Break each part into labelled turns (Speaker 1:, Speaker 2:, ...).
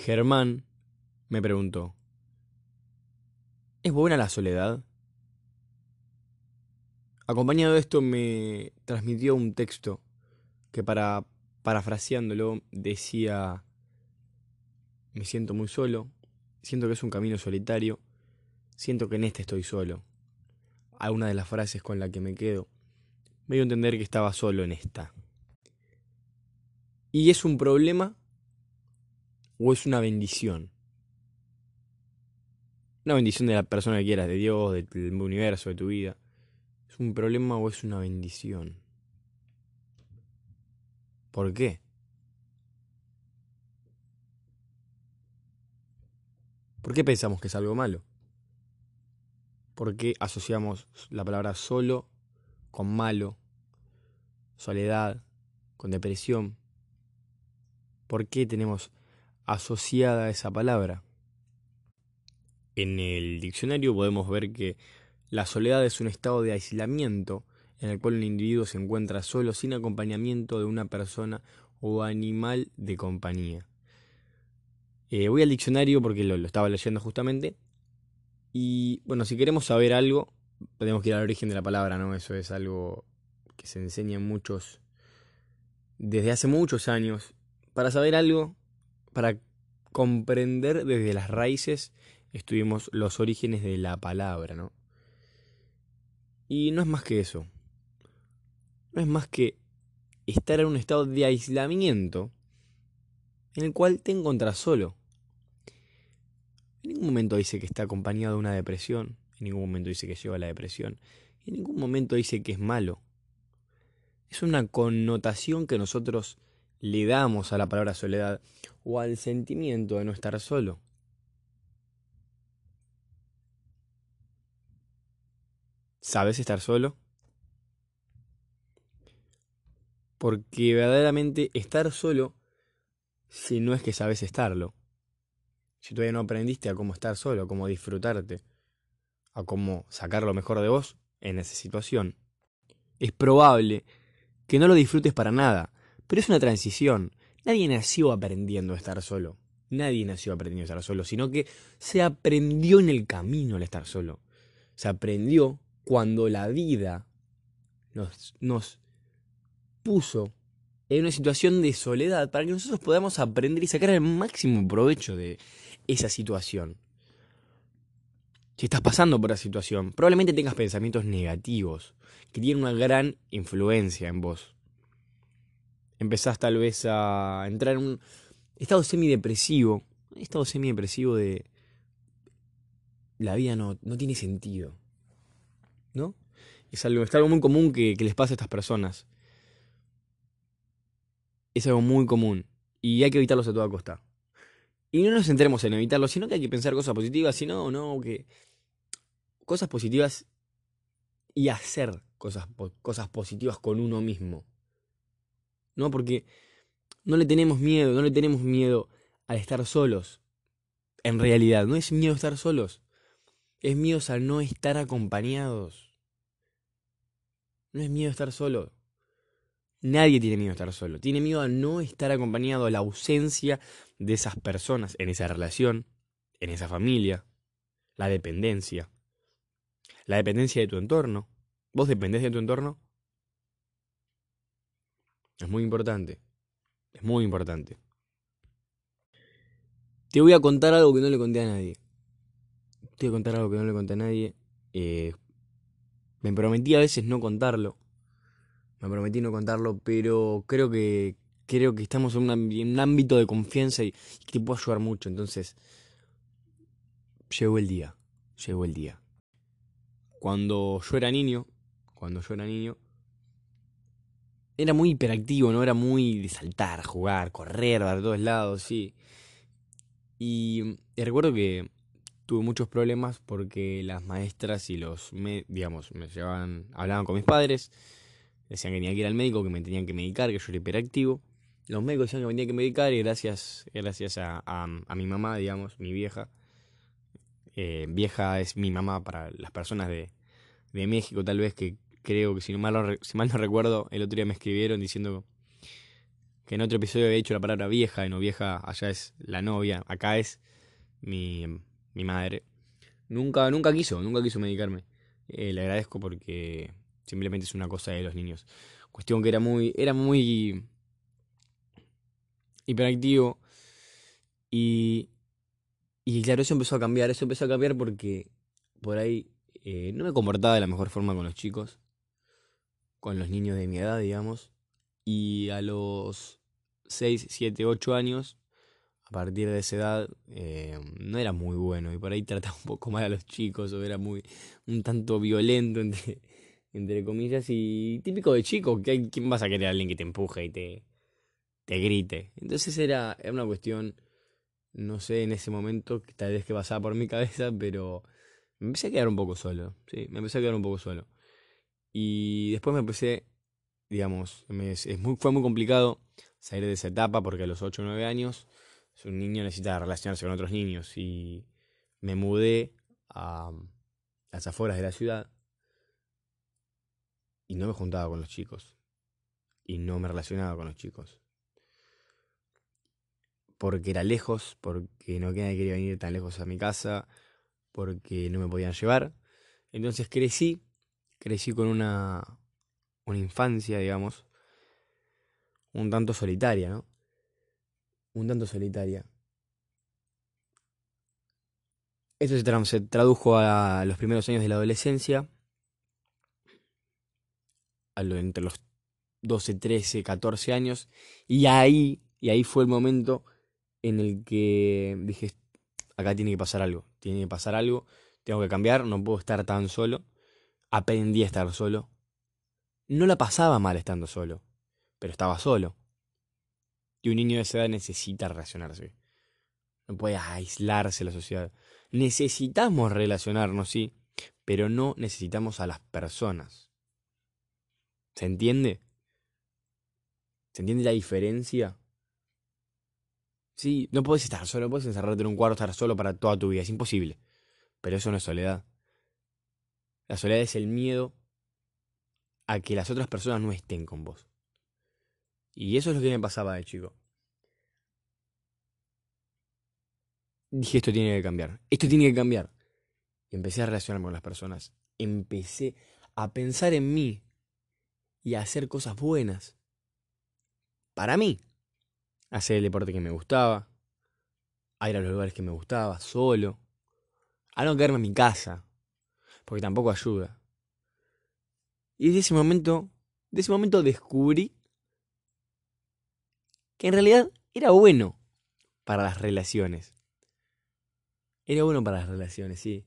Speaker 1: Germán me preguntó, ¿es buena la soledad? Acompañado de esto me transmitió un texto que para parafraseándolo decía, me siento muy solo, siento que es un camino solitario, siento que en este estoy solo. Alguna de las frases con la que me quedo me dio a entender que estaba solo en esta. ¿Y es un problema o es una bendición? Una bendición de la persona que quieras, de Dios, del universo, de tu vida. ¿Es un problema o es una bendición? ¿Por qué? ¿Por qué pensamos que es algo malo? ¿Por qué asociamos la palabra solo con malo, soledad, con depresión? ¿Por qué tenemos asociada esa palabra? En el diccionario podemos ver que la soledad es un estado de aislamiento en el cual un individuo se encuentra solo sin acompañamiento de una persona o animal de compañía. Eh, voy al diccionario porque lo, estaba leyendo justamente. Y bueno, si queremos saber algo, tenemos que ir al origen de la palabra, ¿no? Eso es algo que se enseña en muchos, desde hace muchos años. Para saber algo, para comprender desde las raíces, estudiemos los orígenes de la palabra, ¿no? Y no es más que eso. No es más que estar en un estado de aislamiento en el cual te encuentras solo. En ningún momento dice que está acompañado de una depresión, en ningún momento dice que lleva la depresión, en ningún momento dice que es malo. Es una connotación que nosotros le damos a la palabra soledad o al sentimiento de no estar solo. ¿Sabes estar solo? Porque verdaderamente estar solo, si no es que sabes estarlo, si todavía no aprendiste a cómo estar solo, a cómo disfrutarte, a cómo sacar lo mejor de vos en esa situación, es probable que no lo disfrutes para nada, pero es una transición. Nadie nació aprendiendo a estar solo. Nadie nació aprendiendo a estar solo, sino que se aprendió en el camino al estar solo. Se aprendió cuando la vida nos, puso en una situación de soledad para que nosotros podamos aprender y sacar el máximo provecho de, esa situación. Si estás pasando por esa situación, probablemente tengas pensamientos negativos que tienen una gran influencia en vos. Empezás tal vez a entrar en un estado semidepresivo, un estado semidepresivo de la vida no, no tiene sentido. ¿No? Es algo, es algo muy común que, que les pasa a estas personas. Es algo muy común y hay que evitarlos a toda costa. Y no nos centremos en evitarlo, sino que hay que pensar cosas positivas, sino, no, que cosas positivas y hacer cosas, cosas positivas con uno mismo. ¿No? Porque no le tenemos miedo, no le tenemos miedo al estar solos. En realidad, no es miedo estar solos. Es miedo a no estar acompañados. No es miedo estar solo. Nadie tiene miedo a estar solo. Tiene miedo a no estar acompañado, a la ausencia de esas personas en esa relación, en esa familia. La dependencia. La dependencia de tu entorno. ¿Vos dependés de tu entorno? Es muy importante. Es muy importante. Te voy a contar algo que no le conté a nadie. Te voy a contar algo que no le conté a nadie. Eh, me prometí a veces no contarlo me prometí no contarlo, pero creo que creo que estamos en, un ámbito de confianza y, que te puedo ayudar mucho. Entonces, llegó el día, llegó el día. Cuando yo era niño, cuando yo era niño, era muy hiperactivo, ¿no? Era muy de saltar, jugar, correr a todos lados, sí. Y, recuerdo que tuve muchos problemas porque las maestras y los, digamos, me llevaban, hablaban con mis padres Decían que tenía que ir al médico, que me tenían que medicar, que yo era hiperactivo. Los médicos decían que me tenían que medicar y gracias, gracias a, a, mi mamá, digamos, mi vieja. Eh, vieja es mi mamá para las personas de, de México, tal vez que creo que si, mal no, mal no recuerdo, el otro día me escribieron diciendo que en otro episodio he dicho la palabra vieja, y no vieja, allá es la novia, acá es mi, mi madre. Nunca, nunca quiso, nunca quiso medicarme. Eh, le agradezco porque simplemente es una cosa de los niños. Cuestión que era muy, era muy hiperactivo. Y, y claro, eso empezó a cambiar. Eso empezó a cambiar porque por ahí eh, no me comportaba de la mejor forma con los chicos. Con los niños de mi edad, digamos. Y a los 6, 7, 8 años, a partir de esa edad, eh, no era muy bueno. Y por ahí trataba un poco mal a los chicos. O era muy un tanto violento, entre, comillas. Y típico de chico, que ¿quién vas a querer a alguien que te empuje y te, te grite? Entonces era, era una cuestión no sé en ese momento, tal vez que pasaba por mi cabeza, pero me empecé a quedar un poco solo. Sí, me empecé a quedar un poco solo. Y después me empecé, digamos, muy, fue muy complicado salir de esa etapa porque a los 8 o 9 años un niño necesita relacionarse con otros niños y me mudé a las afueras de la ciudad y no me juntaba con los chicos y no me relacionaba con los chicos porque era lejos, porque no quería venir tan lejos a mi casa, porque no me podían llevar. Entonces crecí, crecí con una, una infancia, digamos, un tanto solitaria, ¿no? Un tanto solitaria. Esto se, se tradujo a los primeros años de la adolescencia, a lo, entre los 12, 13, 14 años, y ahí, y ahí fue el momento en el que dije, acá tiene que pasar algo, tiene que pasar algo, tengo que cambiar, no puedo estar tan solo. Aprendí a estar solo. No la pasaba mal estando solo, pero estaba solo. Y un niño de esa edad necesita relacionarse. No puede aislarse la sociedad. Necesitamos relacionarnos, sí, pero no necesitamos a las personas. ¿Se entiende? ¿Se entiende la diferencia? Sí, no puedes estar solo, no puedes encerrarte en un cuarto, estar solo para toda tu vida, es imposible. Pero eso no es soledad. La soledad es el miedo a que las otras personas no estén con vos. Y eso es lo que me pasaba de chico. Dije, esto tiene que cambiar, esto tiene que cambiar. Y empecé a relacionarme con las personas. Empecé a pensar en mí y a hacer cosas buenas. Para mí hacer el deporte que me gustaba, a ir a los lugares que me gustaba, solo, a no quedarme en mi casa, porque tampoco ayuda. Y desde ese momento, de ese momento descubrí que en realidad era bueno para las relaciones. Era bueno para las relaciones, sí.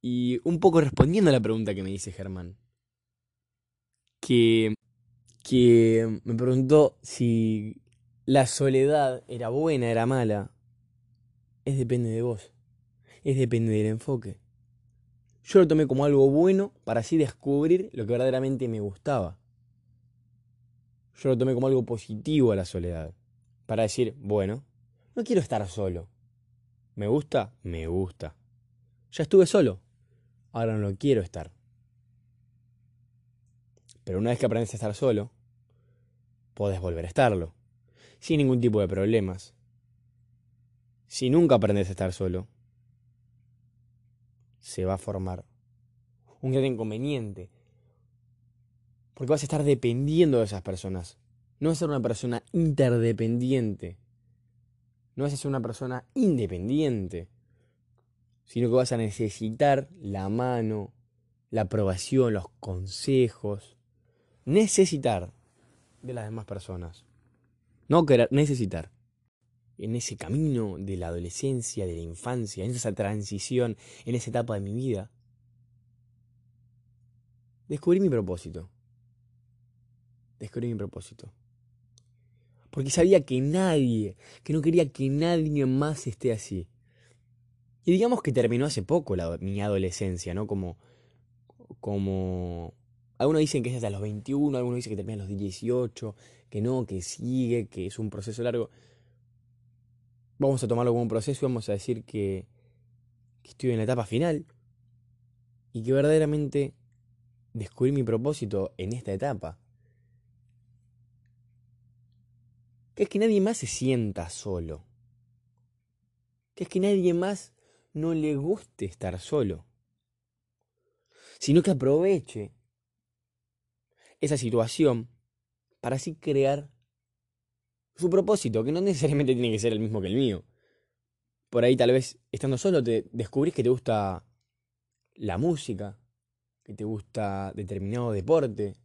Speaker 1: Y un poco respondiendo a la pregunta que me dice Germán, que, que me preguntó si la soledad era buena, era mala, es depende de vos, es depende del enfoque. Yo lo tomé como algo bueno para así descubrir lo que verdaderamente me gustaba. Yo lo tomé como algo positivo a la soledad, para decir, bueno, no quiero estar solo. ¿Me gusta? Me gusta. Ya estuve solo, ahora no lo quiero estar. Pero una vez que aprendes a estar solo, podés volver a estarlo sin ningún tipo de problemas. Si nunca aprendes a estar solo, se va a formar un gran inconveniente. Porque vas a estar dependiendo de esas personas. No vas a ser una persona interdependiente. No vas a ser una persona independiente. Sino que vas a necesitar la mano, la aprobación, los consejos. Necesitar de las demás personas. No querer, necesitar. En ese camino de la adolescencia, de la infancia, en esa transición, en esa etapa de mi vida, descubrí mi propósito. Descubrí mi propósito. Porque sabía que nadie, que no quería que nadie más esté así. Y digamos que terminó hace poco la, mi adolescencia, ¿no? Como, como algunos dicen que es hasta los 21, algunos dicen que termina a los 18, que no, que sigue, que es un proceso largo. Vamos a tomarlo como un proceso y vamos a decir que, que estoy en la etapa final y que verdaderamente descubrí mi propósito en esta etapa. que es que nadie más se sienta solo, que es que nadie más no le guste estar solo, sino que aproveche esa situación para así crear su propósito, que no necesariamente tiene que ser el mismo que el mío. Por ahí tal vez estando solo te descubrís que te gusta la música, que te gusta determinado deporte,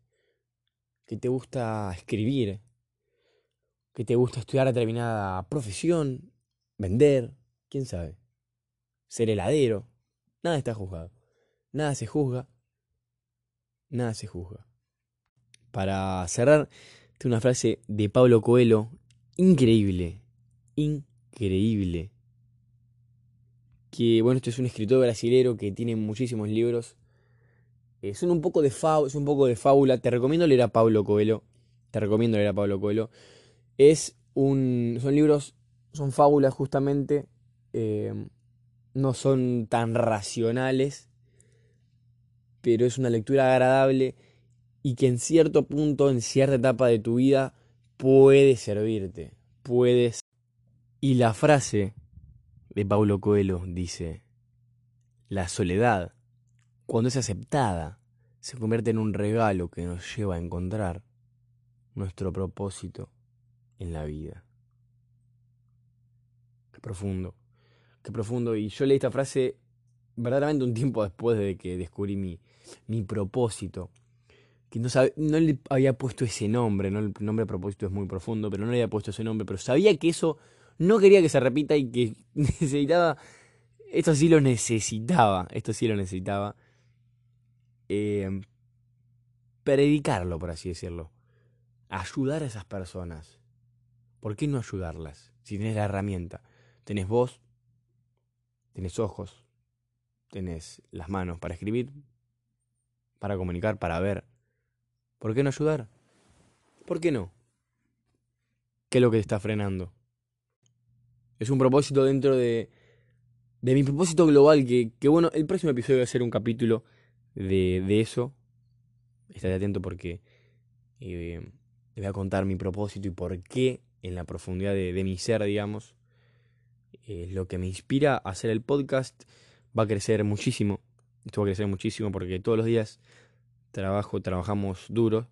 Speaker 1: que te gusta escribir, que te gusta estudiar determinada profesión, vender, quién sabe, ser heladero, nada está juzgado, nada se juzga, nada se juzga. Para cerrar, tengo una frase de Pablo Coelho, increíble, increíble. Que bueno, este es un escritor brasilero que tiene muchísimos libros. Eh, son un poco de es un poco de fábula. Te recomiendo leer a Pablo Coelho. Te recomiendo leer a Pablo Coelho. Es un. son libros. son fábulas justamente. Eh, no son tan racionales. Pero es una lectura agradable y que en cierto punto, en cierta etapa de tu vida, puede servirte. Puedes. Y la frase de Paulo Coelho dice: La soledad, cuando es aceptada, se convierte en un regalo que nos lleva a encontrar nuestro propósito en la vida. Qué profundo, qué profundo. Y yo leí esta frase verdaderamente un tiempo después de que descubrí mi, mi propósito no, le había puesto ese nombre, ¿no? el nombre a propósito es muy profundo, pero no le había puesto ese nombre, pero sabía que eso no quería que se repita y que necesitaba, esto sí lo necesitaba, esto sí lo necesitaba, eh, predicarlo, por así decirlo, ayudar a esas personas. ¿Por qué no ayudarlas? Si tienes la herramienta, tenés voz, tenés ojos, tenés las manos para escribir, para comunicar, para ver, ¿Por qué no ayudar? ¿Por qué no? ¿Qué es lo que te está frenando? Es un propósito dentro de, de mi propósito global que, que, bueno, el próximo episodio va a ser un capítulo de, de eso. Estate atento porque eh, te voy a contar mi propósito y por qué en la profundidad de, de mi ser, digamos, eh, lo que me inspira a hacer el podcast va a crecer muchísimo. Esto va a crecer muchísimo porque todos los días trabajo, trabajamos duro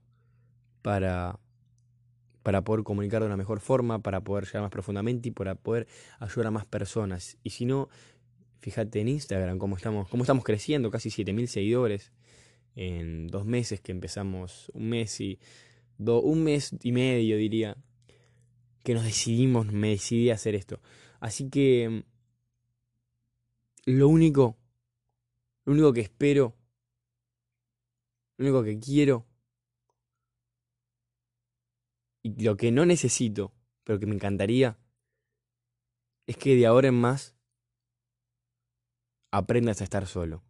Speaker 1: para, para poder comunicar de una mejor forma, para poder llegar más profundamente y para poder ayudar a más personas. Y si no, fíjate en Instagram cómo estamos, cómo estamos creciendo, casi 7.000 seguidores en dos meses que empezamos, un mes y un mes y medio diría, que nos decidimos, me decidí a hacer esto. Así que lo único, lo único que espero lo único que quiero y lo que no necesito, pero que me encantaría, es que de ahora en más aprendas a estar solo.